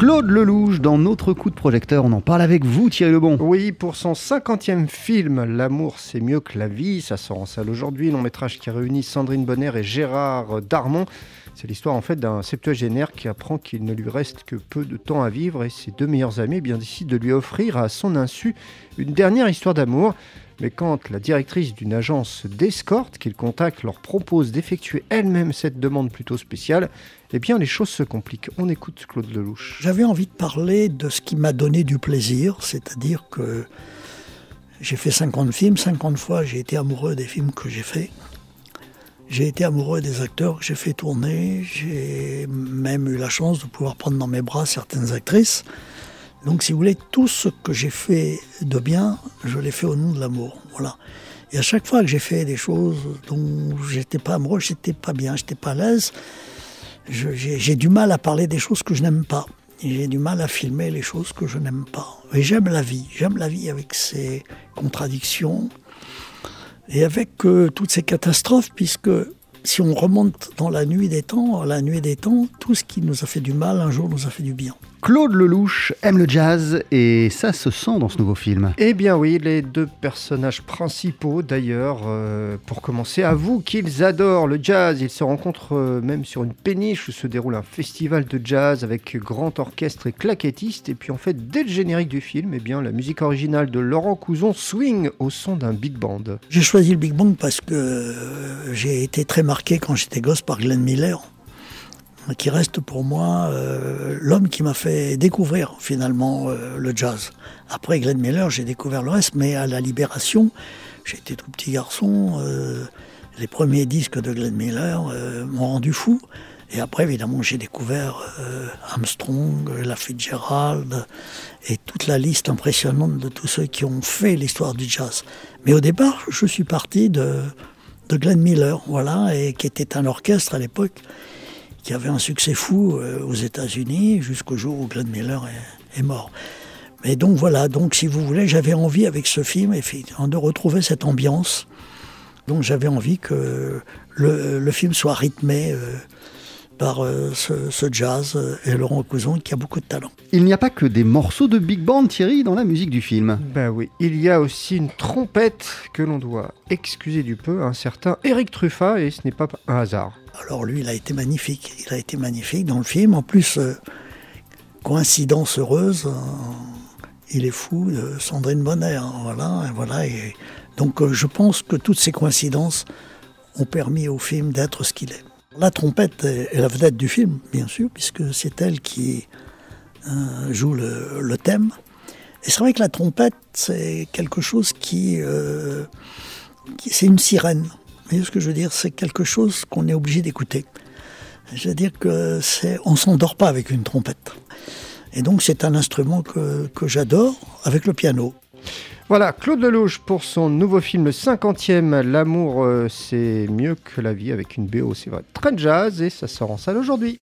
Claude Lelouch, dans notre coup de projecteur, on en parle avec vous Thierry Lebon. Oui, pour son 50e film, L'amour c'est mieux que la vie, ça sort en salle aujourd'hui, long métrage qui réunit Sandrine Bonner et Gérard Darmon. C'est l'histoire en fait d'un septuagénaire qui apprend qu'il ne lui reste que peu de temps à vivre et ses deux meilleurs amis eh bien, décident de lui offrir à son insu une dernière histoire d'amour. Mais quand la directrice d'une agence d'escorte qu'il contacte leur propose d'effectuer elle-même cette demande plutôt spéciale, eh bien les choses se compliquent. On écoute Claude Lelouch. J'avais envie de parler de ce qui m'a donné du plaisir, c'est-à-dire que j'ai fait 50 films, 50 fois j'ai été amoureux des films que j'ai faits. J'ai été amoureux des acteurs que j'ai fait tourner, j'ai même eu la chance de pouvoir prendre dans mes bras certaines actrices. Donc, si vous voulez, tout ce que j'ai fait de bien, je l'ai fait au nom de l'amour. Voilà. Et à chaque fois que j'ai fait des choses dont j'étais pas amoureux, j'étais pas bien, j'étais pas à l'aise, j'ai du mal à parler des choses que je n'aime pas. J'ai du mal à filmer les choses que je n'aime pas. Et j'aime la vie. J'aime la vie avec ses contradictions et avec euh, toutes ces catastrophes, puisque si on remonte dans la nuit des temps, la nuit des temps, tout ce qui nous a fait du mal un jour nous a fait du bien. Claude Lelouch aime le jazz et ça se sent dans ce nouveau film. Eh bien oui, les deux personnages principaux d'ailleurs, euh, pour commencer, avouent qu'ils adorent le jazz. Ils se rencontrent euh, même sur une péniche où se déroule un festival de jazz avec grand orchestre et claquettiste. Et puis en fait, dès le générique du film, eh bien, la musique originale de Laurent Couzon swing au son d'un big band. J'ai choisi le big band parce que euh, j'ai été très marqué quand j'étais gosse par Glenn Miller qui reste pour moi euh, l'homme qui m'a fait découvrir finalement euh, le jazz. Après Glenn Miller, j'ai découvert le reste, mais à la Libération, j'étais tout petit garçon, euh, les premiers disques de Glenn Miller m'ont rendu fou. Et après, évidemment, j'ai découvert Armstrong, La Fitzgerald et toute la liste impressionnante de tous ceux qui ont fait l'histoire du jazz. Mais au départ, je suis parti de, de Glenn Miller, voilà, et qui était un orchestre à l'époque qui avait un succès fou euh, aux États-Unis jusqu'au jour où Glenn Miller est, mort. Mais donc voilà, donc si vous voulez, j'avais envie avec ce film de retrouver cette ambiance. Donc j'avais envie que le, film soit rythmé euh, par euh, ce, jazz et Laurent Couson qui a beaucoup de talent. Il n'y a pas que des morceaux de big band, Thierry, dans la musique du film. Ben oui, il y a aussi une trompette que l'on doit excuser du peu à un certain Eric Truffat et ce n'est pas un hasard. Alors lui, il a été magnifique. Il a été magnifique dans le film. En plus, euh, coïncidence heureuse, euh, il est fou de Sandrine Bonner. Hein, voilà, et voilà. Et donc euh, je pense que toutes ces coïncidences ont permis au film d'être ce qu'il est. La trompette est la vedette du film, bien sûr, puisque c'est elle qui joue le, thème. Et c'est vrai que la trompette, c'est quelque chose qui, qui c'est une sirène voyez ce que je veux dire? C'est quelque chose qu'on est obligé d'écouter. Je veux dire que c'est, on s'endort pas avec une trompette. Et donc c'est un instrument que, que j'adore avec le piano. Voilà, Claude Lelouch pour son nouveau film le 50e, L'amour euh, c'est mieux que la vie avec une BO, c'est vrai, très jazz et ça sort en salle aujourd'hui.